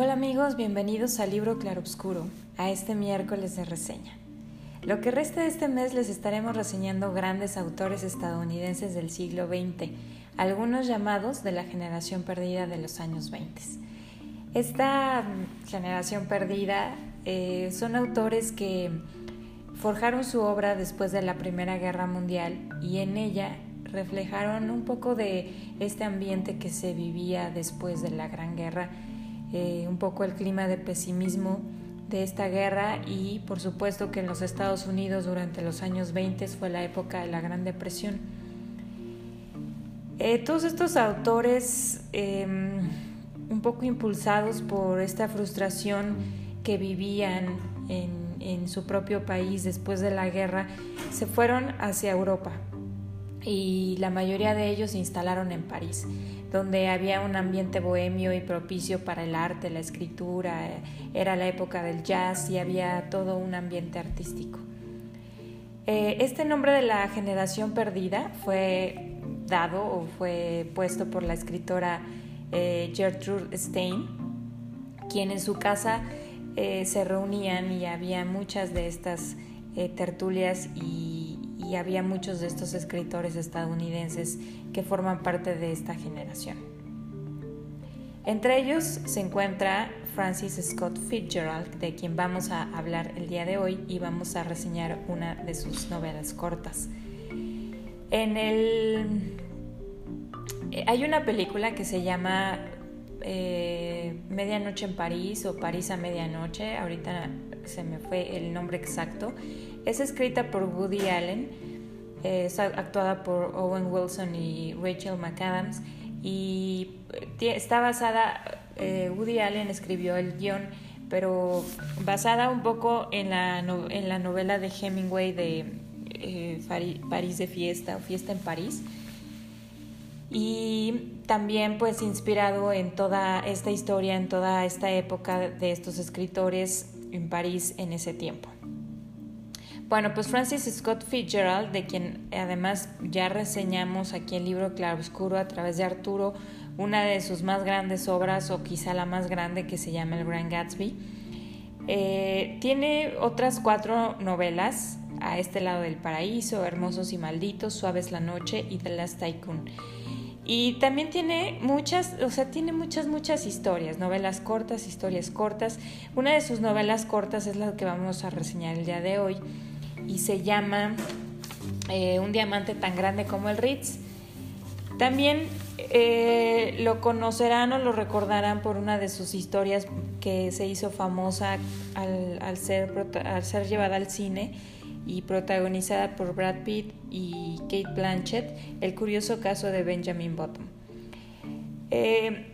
Hola amigos, bienvenidos al libro Claroscuro, a este miércoles de reseña. Lo que resta de este mes les estaremos reseñando grandes autores estadounidenses del siglo XX, algunos llamados de la generación perdida de los años 20. Esta generación perdida eh, son autores que forjaron su obra después de la Primera Guerra Mundial y en ella reflejaron un poco de este ambiente que se vivía después de la Gran Guerra, eh, un poco el clima de pesimismo de esta guerra y por supuesto que en los Estados Unidos durante los años 20 fue la época de la Gran Depresión. Eh, todos estos autores, em, un poco impulsados por esta frustración que vivían en en su propio país después de la guerra, se fueron hacia Europa y la mayoría de ellos se instalaron en París, donde había un ambiente bohemio y propicio para el arte, la escritura, era la época del jazz y había todo un ambiente artístico. Eh, este nombre de la generación perdida fue dado o fue puesto por la escritora eh, Gertrude Stein, quien en su casa eh, se reunían y había muchas de estas eh, tertulias y, y había muchos de estos escritores estadounidenses que forman parte de esta generación. Entre ellos se encuentra Francis Scott Fitzgerald, de quien vamos a hablar el día de hoy y vamos a reseñar una de sus novelas cortas. En el eh, hay una película que se llama eh, Medianoche en París o París a Medianoche, ahorita se me fue el nombre exacto. Es escrita por Woody Allen, es actuada por Owen Wilson y Rachel McAdams y eh, está basada, eh, Woody Allen escribió el guion, pero basada un poco en la, en la novela de Hemingway de París de fiesta o fiesta en París y también pues inspirado en toda esta historia, en toda esta época de estos escritores en París en ese tiempo. Bueno, pues Francis Scott Fitzgerald, de quien además ya reseñamos aquí el libro Claroscuro a través de Arturo, una de sus más grandes obras o quizá la más grande que se llama El Gran Gatsby. Eh, tiene otras cuatro novelas, A este lado del paraíso, Hermosos y Malditos, Suaves la Noche y The Last Tycoon. Y también tiene muchas, o sea, tiene muchas, muchas historias, novelas cortas, historias cortas. Una de sus novelas cortas es la que vamos a reseñar el día de hoy y se llama eh, Un diamante tan grande como el Ritz. También eh, lo conocerán o lo recordarán por una de sus historias que se hizo famosa al, ser, al ser llevada al cine y protagonizada por Brad Pitt y Kate Blanchett, El curioso caso de Benjamin Button. Eh,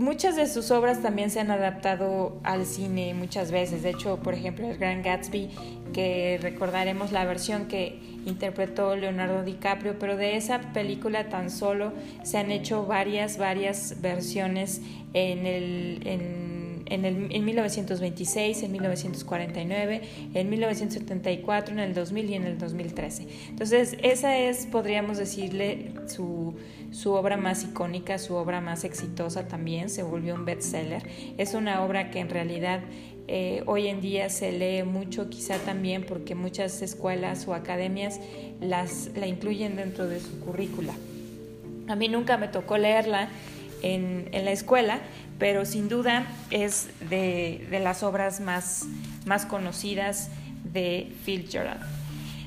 muchas de sus obras también se han adaptado al cine muchas veces. De hecho, por ejemplo, El Gran Gatsby, que recordaremos la versión que interpretó Leonardo DiCaprio, pero de esa película tan solo se han hecho varias, varias versiones en el... En, en, el, en 1926, en 1949, en 1974, en el 2000 y en el 2013. Entonces, esa es, podríamos decirle, su, su obra más icónica, su obra más exitosa también, se volvió un bestseller. Es una obra que en realidad eh, hoy en día se lee mucho, quizá también porque muchas escuelas o academias las, la incluyen dentro de su currícula. A mí nunca me tocó leerla en, en la escuela, pero sin duda es de, las obras más, más conocidas de Fitzgerald.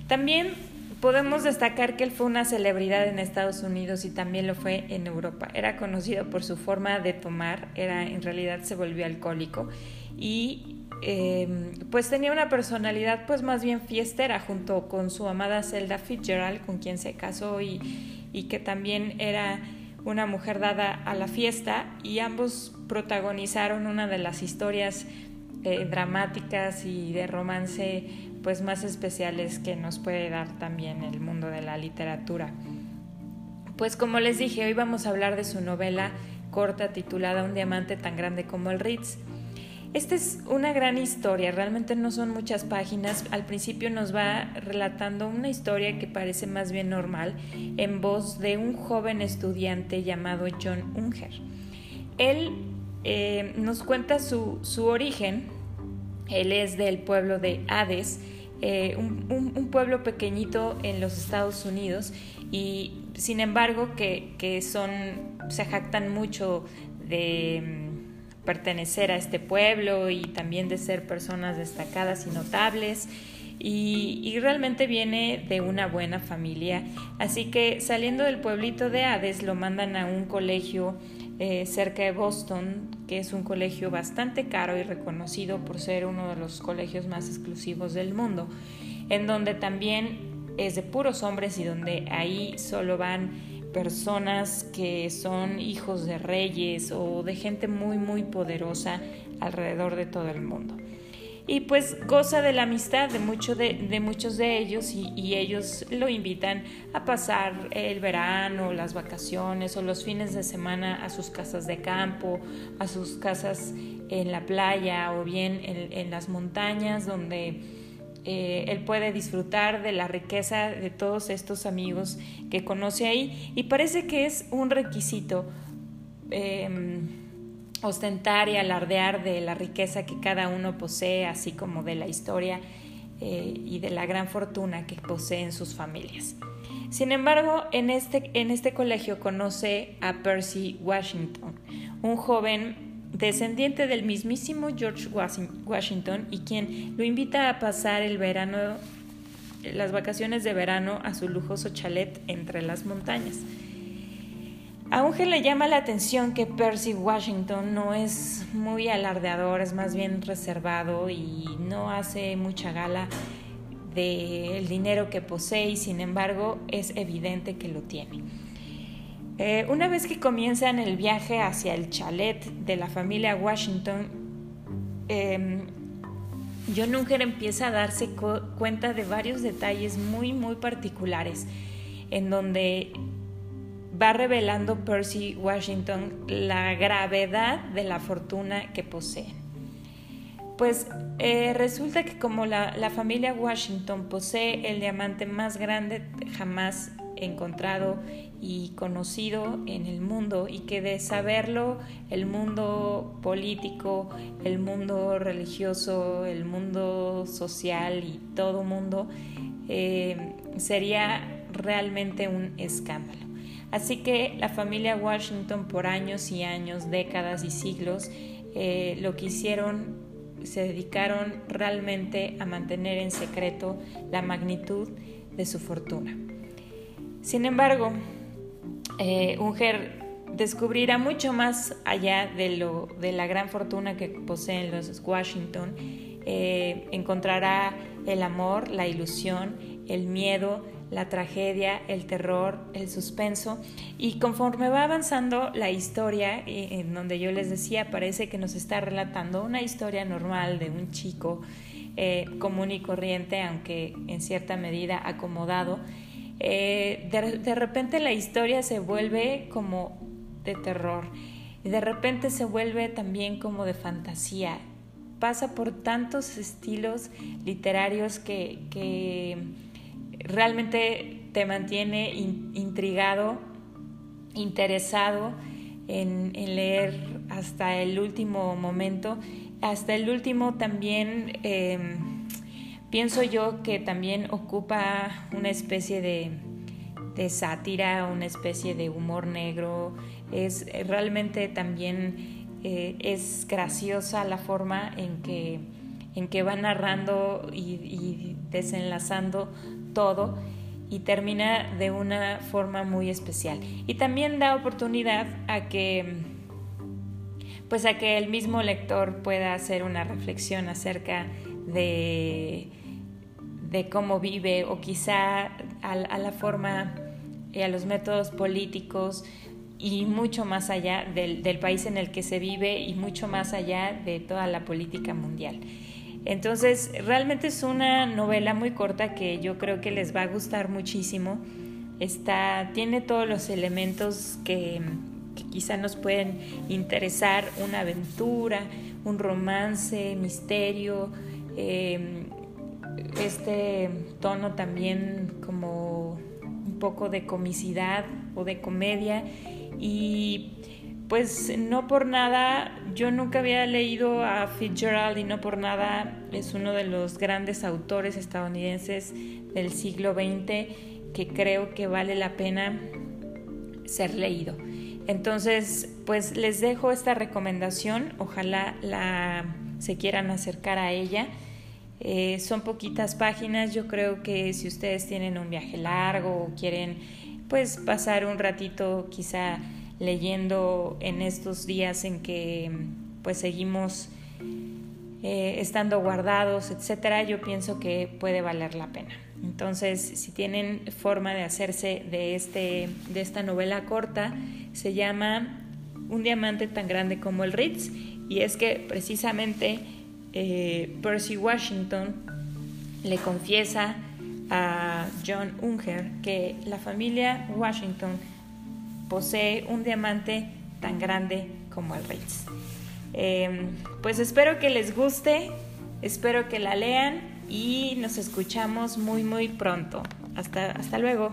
También podemos destacar que él fue una celebridad en Estados Unidos y también lo fue en Europa. Era conocido por su forma de tomar, era en realidad se volvió alcohólico y eh, pues tenía una personalidad pues más bien fiestera junto con su amada Zelda Fitzgerald con quien se casó y, y que también era una mujer dada a la fiesta y ambos protagonizaron una de las historias eh, dramáticas y de romance pues más especiales que nos puede dar también el mundo de la literatura. Pues como les dije, hoy vamos a hablar de su novela corta titulada Un diamante tan grande como el Ritz. Esta es una gran historia, realmente no son muchas páginas. Al principio nos va relatando una historia que parece más bien normal en voz de un joven estudiante llamado John Unger. él eh, nos cuenta su, su, origen. Él es del pueblo de Hades, eh, un, pueblo pequeñito en los Estados Unidos y sin embargo que, que son, se jactan mucho de pertenecer a este pueblo y también de ser personas destacadas y notables. Y, realmente viene de una buena familia. Así que saliendo del pueblito de Hades lo mandan a un colegio eh, cerca de Boston, que es un colegio bastante caro y reconocido por ser uno de los colegios más exclusivos del mundo, en donde también es de puros hombres y donde ahí solo van personas que son hijos de reyes o de gente muy muy poderosa alrededor de todo el mundo. Y pues goza de la amistad de, de, muchos de ellos y, ellos lo invitan a pasar el verano, las vacaciones o los fines de semana a sus casas de campo, a sus casas en la playa o bien en, las montañas donde eh, él puede disfrutar de la riqueza de todos estos amigos que conoce ahí y parece que es un requisito. Em, ostentar y alardear de la riqueza que cada uno posee, así como de la historia eh, y de la gran fortuna que poseen sus familias. Sin embargo, en este, en este colegio conoce a Percy Washington, un joven descendiente del mismísimo George Washington y quien lo invita a pasar el verano, las vacaciones de verano a su lujoso chalet entre las montañas. A Unge le llama la atención que Percy Washington no es muy alardeador, es más bien reservado y no hace mucha gala del dinero que posee y sin embargo es evidente que lo tiene. Eh, una vez que comienzan el viaje hacia el chalet de la familia Washington, eh, John empieza a darse cuenta de varios detalles muy muy particulares en donde va revelando Percy Washington la gravedad de la fortuna que posee. Pues eh, resulta que como la, la, familia Washington posee el diamante más grande jamás encontrado y conocido en el mundo y que de saberlo el mundo político, el mundo religioso, el mundo social y todo mundo eh, sería realmente un escándalo. Así que la familia Washington por años y años, décadas y siglos, eh, lo que hicieron, se dedicaron realmente a mantener en secreto la magnitud de su fortuna. Sin embargo, eh, Unger descubrirá mucho más allá de, lo, de la gran fortuna que poseen los Washington. Eh, encontrará el amor, la ilusión, el miedo, la tragedia, el terror, el suspenso y conforme va avanzando la historia, eh, en donde yo les decía, parece que nos está relatando una historia normal de un chico eh, común y corriente, aunque en cierta medida acomodado, eh, de, de repente la historia se vuelve como de terror y de repente se vuelve también como de fantasía. Pasa por tantos estilos literarios que, que realmente te mantiene intrigado, interesado en, leer hasta el último momento. Hasta el último también em, pienso yo que también ocupa una especie de, sátira, una especie de humor negro. Es realmente también eh, es graciosa la forma en que, en que va narrando y, y desenlazando todo y termina de una forma muy especial. Y también da oportunidad a que pues a que el mismo lector pueda hacer una reflexión acerca de, de cómo vive o quizá a, la forma y a los métodos políticos y mucho más allá del, país en el que se vive y mucho más allá de toda la política mundial. Entonces, realmente es una novela muy corta que yo creo que les va a gustar muchísimo. Está, tiene todos los elementos que, quizá nos pueden interesar, una aventura, un romance, misterio, em, este tono también como un poco de comicidad o de comedia y pues no por nada, yo nunca había leído a Fitzgerald y no por nada es uno de los grandes autores estadounidenses del siglo XX que creo que vale la pena ser leído. Entonces, pues les dejo esta recomendación, ojalá la, se quieran acercar a ella. Eh, son poquitas páginas, yo creo que si ustedes tienen un viaje largo o quieren pues pasar un ratito quizá leyendo en estos días en que pues seguimos eh, estando guardados, etcétera, yo pienso que puede valer la pena. Entonces, si tienen forma de hacerse de, este, de esta novela corta, se llama Un diamante tan grande como el Ritz, y es que precisamente eh, Percy Washington le confiesa a John Unger que la familia Washington posee un diamante tan grande como el Ritz. Em, pues espero que les guste, espero que la lean y nos escuchamos muy muy pronto. Hasta, hasta luego.